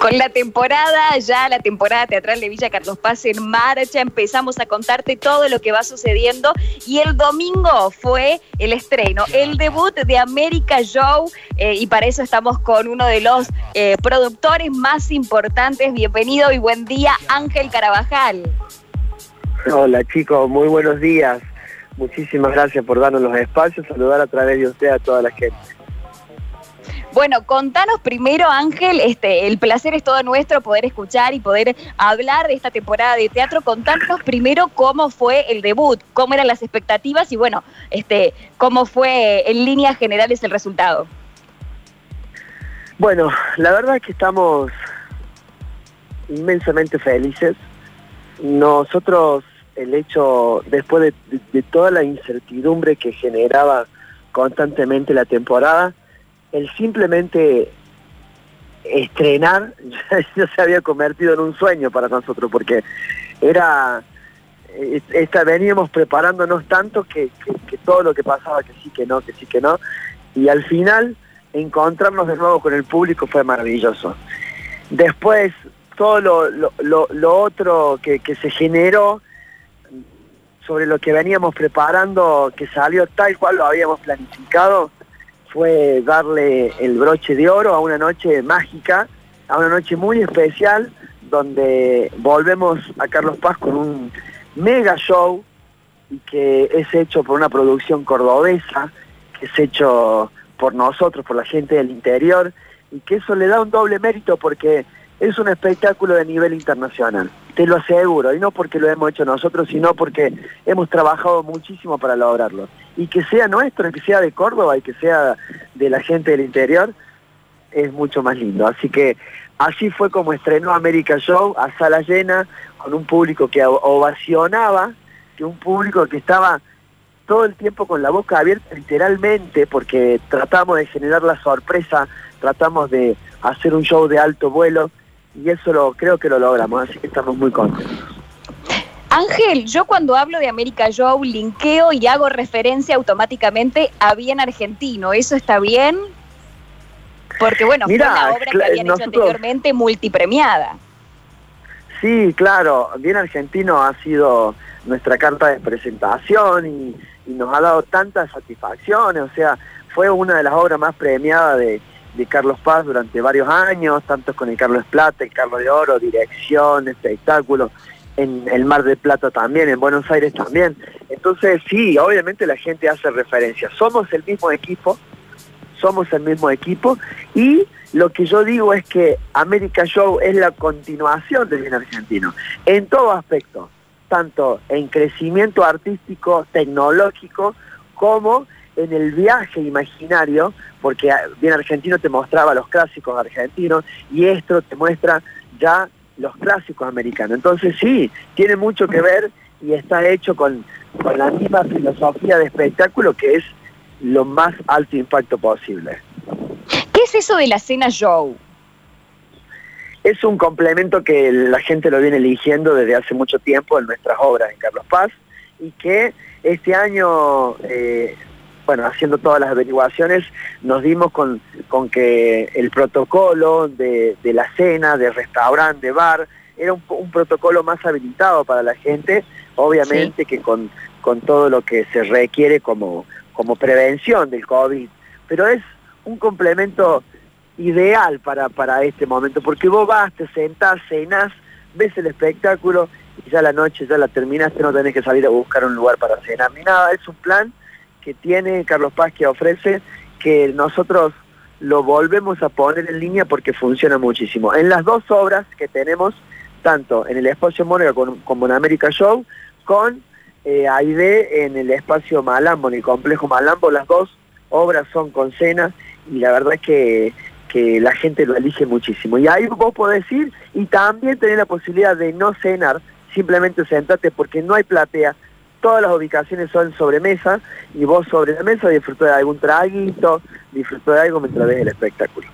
Con la temporada, ya la temporada teatral de Villa Carlos Paz en marcha, empezamos a contarte todo lo que va sucediendo y el domingo fue el estreno, el debut de América Joe eh, y para eso estamos con uno de los eh, productores más importantes. Bienvenido y buen día, Ángel Carabajal. Hola chicos, muy buenos días. Muchísimas gracias por darnos los espacios, saludar a través de usted a toda la gente. Bueno, contanos primero, Ángel, este, el placer es todo nuestro poder escuchar y poder hablar de esta temporada de teatro. Contanos primero cómo fue el debut, cómo eran las expectativas y bueno, este, cómo fue en líneas generales el resultado. Bueno, la verdad es que estamos inmensamente felices. Nosotros, el hecho, después de toda la incertidumbre que generaba constantemente la temporada, el simplemente estrenar ya, se había convertido en un sueño para nosotros, porque era, esta, veníamos preparándonos tanto que, todo lo que pasaba, que sí, que no, que sí, que no, y al final encontrarnos de nuevo con el público fue maravilloso. Después, todo lo, otro que, que se generó sobre lo que veníamos preparando, que salió tal cual lo habíamos planificado, fue darle el broche de oro a una noche mágica, a una noche muy especial, donde volvemos a Carlos Paz con un mega show y que es hecho por una producción cordobesa, que es hecho por nosotros, por la gente del interior, y que eso le da un doble mérito porque es un espectáculo de nivel internacional, te lo aseguro, y no porque lo hemos hecho nosotros, sino porque hemos trabajado muchísimo para lograrlo. Y que sea nuestro, que sea de Córdoba y que sea de la gente del interior, es mucho más lindo. Así que así fue como estrenó América Show a sala llena, con un público que ovacionaba, que un público que estaba todo el tiempo con la boca abierta literalmente, porque tratamos de generar la sorpresa, tratamos de hacer un show de alto vuelo, y eso lo creo que lo logramos, así que estamos muy contentos. Ángel, yo cuando hablo de América Joe linkeo y hago referencia automáticamente a Bien Argentino, ¿eso está bien? Porque bueno, fue una obra que habían hecho anteriormente multipremiada. Sí, claro, Bien Argentino ha sido nuestra carta de presentación y, y nos ha dado tantas satisfacciones, o sea, fue una de las obras más premiadas de, de Carlos Paz durante varios años, tanto con el Carlos Plata, el Carlos de Oro, dirección, espectáculo, en el Mar del Plata también, en Buenos Aires también. Entonces sí, obviamente la gente hace referencia. Somos el mismo equipo, somos el mismo equipo y lo que yo digo es que América Show es la continuación del bien argentino, en todo aspecto, tanto en crecimiento artístico, tecnológico, como en el viaje imaginario, porque bien argentino te mostraba los clásicos argentinos y esto te muestra ya los clásicos americanos. Entonces sí, tiene mucho que ver y está hecho con, con la misma filosofía de espectáculo que es lo más alto impacto posible. ¿Qué es eso de la cena show? Es un complemento que la gente lo viene eligiendo desde hace mucho tiempo en nuestras obras en Carlos Paz y que este año eh, bueno, haciendo todas las averiguaciones, nos dimos con, con que el protocolo de, la cena, de restaurante, de bar, era un, protocolo más habilitado para la gente, obviamente que con, con todo lo que se requiere como, como prevención del COVID, pero es un complemento ideal para, para este momento, porque vos vas, te sentás, cenás, ves el espectáculo y ya la noche ya la terminaste, no tenés que salir a buscar un lugar para cenar ni nada, es un plan que tiene Carlos Paz que ofrece, que nosotros lo volvemos a poner en línea porque funciona muchísimo. En las dos obras que tenemos, tanto en el espacio Mónica como en América Show, con eh, Aide en el espacio Malambo, en el complejo Malambo, las dos obras son con cenas y la verdad es que, que la gente lo elige muchísimo. Y ahí vos podés ir y también tener la posibilidad de no cenar, simplemente sentarte porque no hay platea, todas las ubicaciones son sobre mesa y vos sobre la mesa disfrutó de algún traguito, disfrutó de algo mientras ves el espectáculo.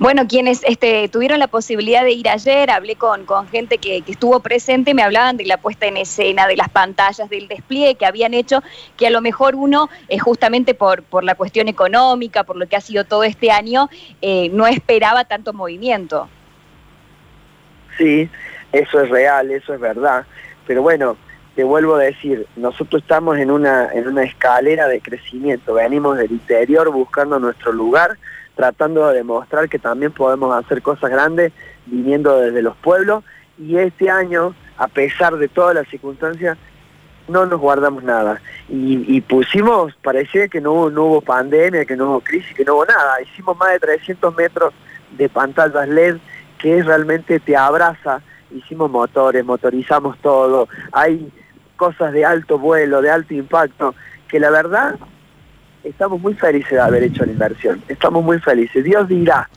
Bueno, quienes este, tuvieron la posibilidad de ir ayer, hablé con, con gente que, estuvo presente, me hablaban de la puesta en escena, de las pantallas, del despliegue que habían hecho, que a lo mejor uno, eh, justamente por, por la cuestión económica, por lo que ha sido todo este año, eh, no esperaba tanto movimiento. sí, eso es real, eso es verdad, pero bueno, te vuelvo a decir, nosotros estamos en una, en una escalera de crecimiento, venimos del interior buscando nuestro lugar, tratando de demostrar que también podemos hacer cosas grandes viniendo desde los pueblos y este año, a pesar de todas las circunstancias, no nos guardamos nada. Y, pusimos, parecía que no, no hubo pandemia, que no hubo crisis, que no hubo nada. Hicimos más de 300 metros de pantallas LED que realmente te abraza. Hicimos motores, motorizamos todo. Hay cosas de alto vuelo, de alto impacto, que la verdad estamos muy felices de haber hecho la inversión. Estamos muy felices. Dios dirá,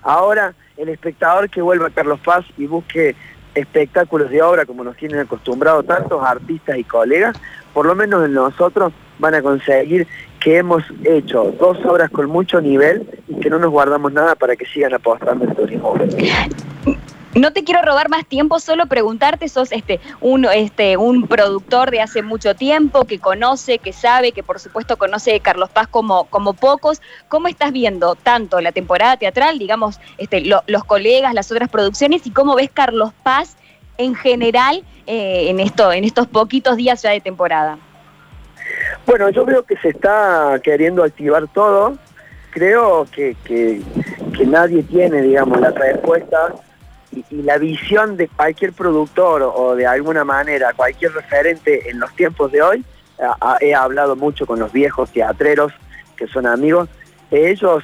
ahora el espectador que vuelva a Carlos Paz y busque espectáculos de obra como nos tienen acostumbrados tantos artistas y colegas, por lo menos nosotros van a conseguir que hemos hecho dos obras con mucho nivel y que no nos guardamos nada para que sigan apostando en turismo. No te quiero robar más tiempo, solo preguntarte, sos este un, este, un productor de hace mucho tiempo, que conoce, que sabe, que por supuesto conoce Carlos Paz como, pocos. ¿Cómo estás viendo tanto la temporada teatral, digamos, este, los colegas, las otras producciones, y cómo ves Carlos Paz en general eh, en, esto, en estos poquitos días ya de temporada? Bueno, yo veo que se está queriendo activar todo. Creo que nadie tiene, digamos, la respuesta y, la visión de cualquier productor o, de alguna manera cualquier referente en los tiempos de hoy, he hablado mucho con los viejos teatreros que son amigos, ellos,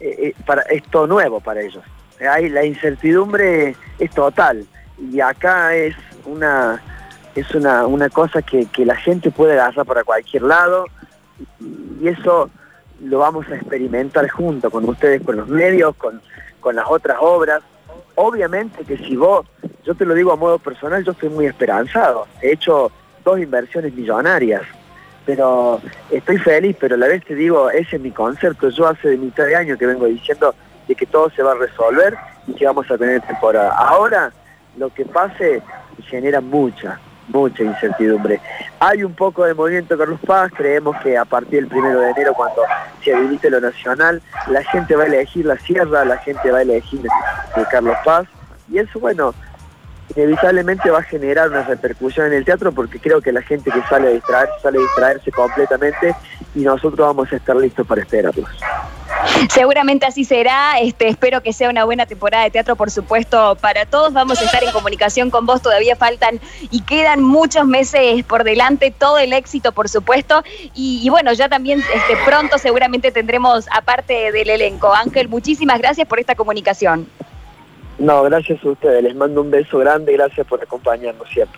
eh, eh, para, es todo nuevo para ellos. Hay, la incertidumbre es total y acá es una es una, una cosa que, que la gente puede agarrar para cualquier lado y eso lo vamos a experimentar junto con ustedes, con los medios, con, con las otras obras obviamente que si vos, yo te lo digo a modo personal, yo estoy muy esperanzado. He hecho dos inversiones millonarias, pero estoy feliz, pero a la vez te digo, ese es mi concepto. Yo hace de mitad de año que vengo diciendo de que todo se va a resolver y que vamos a tener temporada. Ahora, lo que pase genera mucha, mucha incertidumbre. Hay un poco de movimiento Carlos Paz, creemos que a partir del primero de enero, cuando se habilite lo nacional, la gente va a elegir la sierra, la gente va a elegir Carlos Paz, y eso, bueno, inevitablemente va a generar una repercusión en el teatro porque creo que la gente que sale a distraerse, sale a distraerse completamente y nosotros vamos a estar listos para esperarlos. Seguramente así será. Este, espero que sea una buena temporada de teatro, por supuesto, para todos. Vamos a estar en comunicación con vos. Todavía faltan y quedan muchos meses por delante. Todo el éxito, por supuesto. Y, bueno, ya también este, pronto seguramente tendremos aparte del elenco. Ángel, muchísimas gracias por esta comunicación. No, gracias a ustedes. Les mando un beso grande. Gracias por acompañarnos siempre.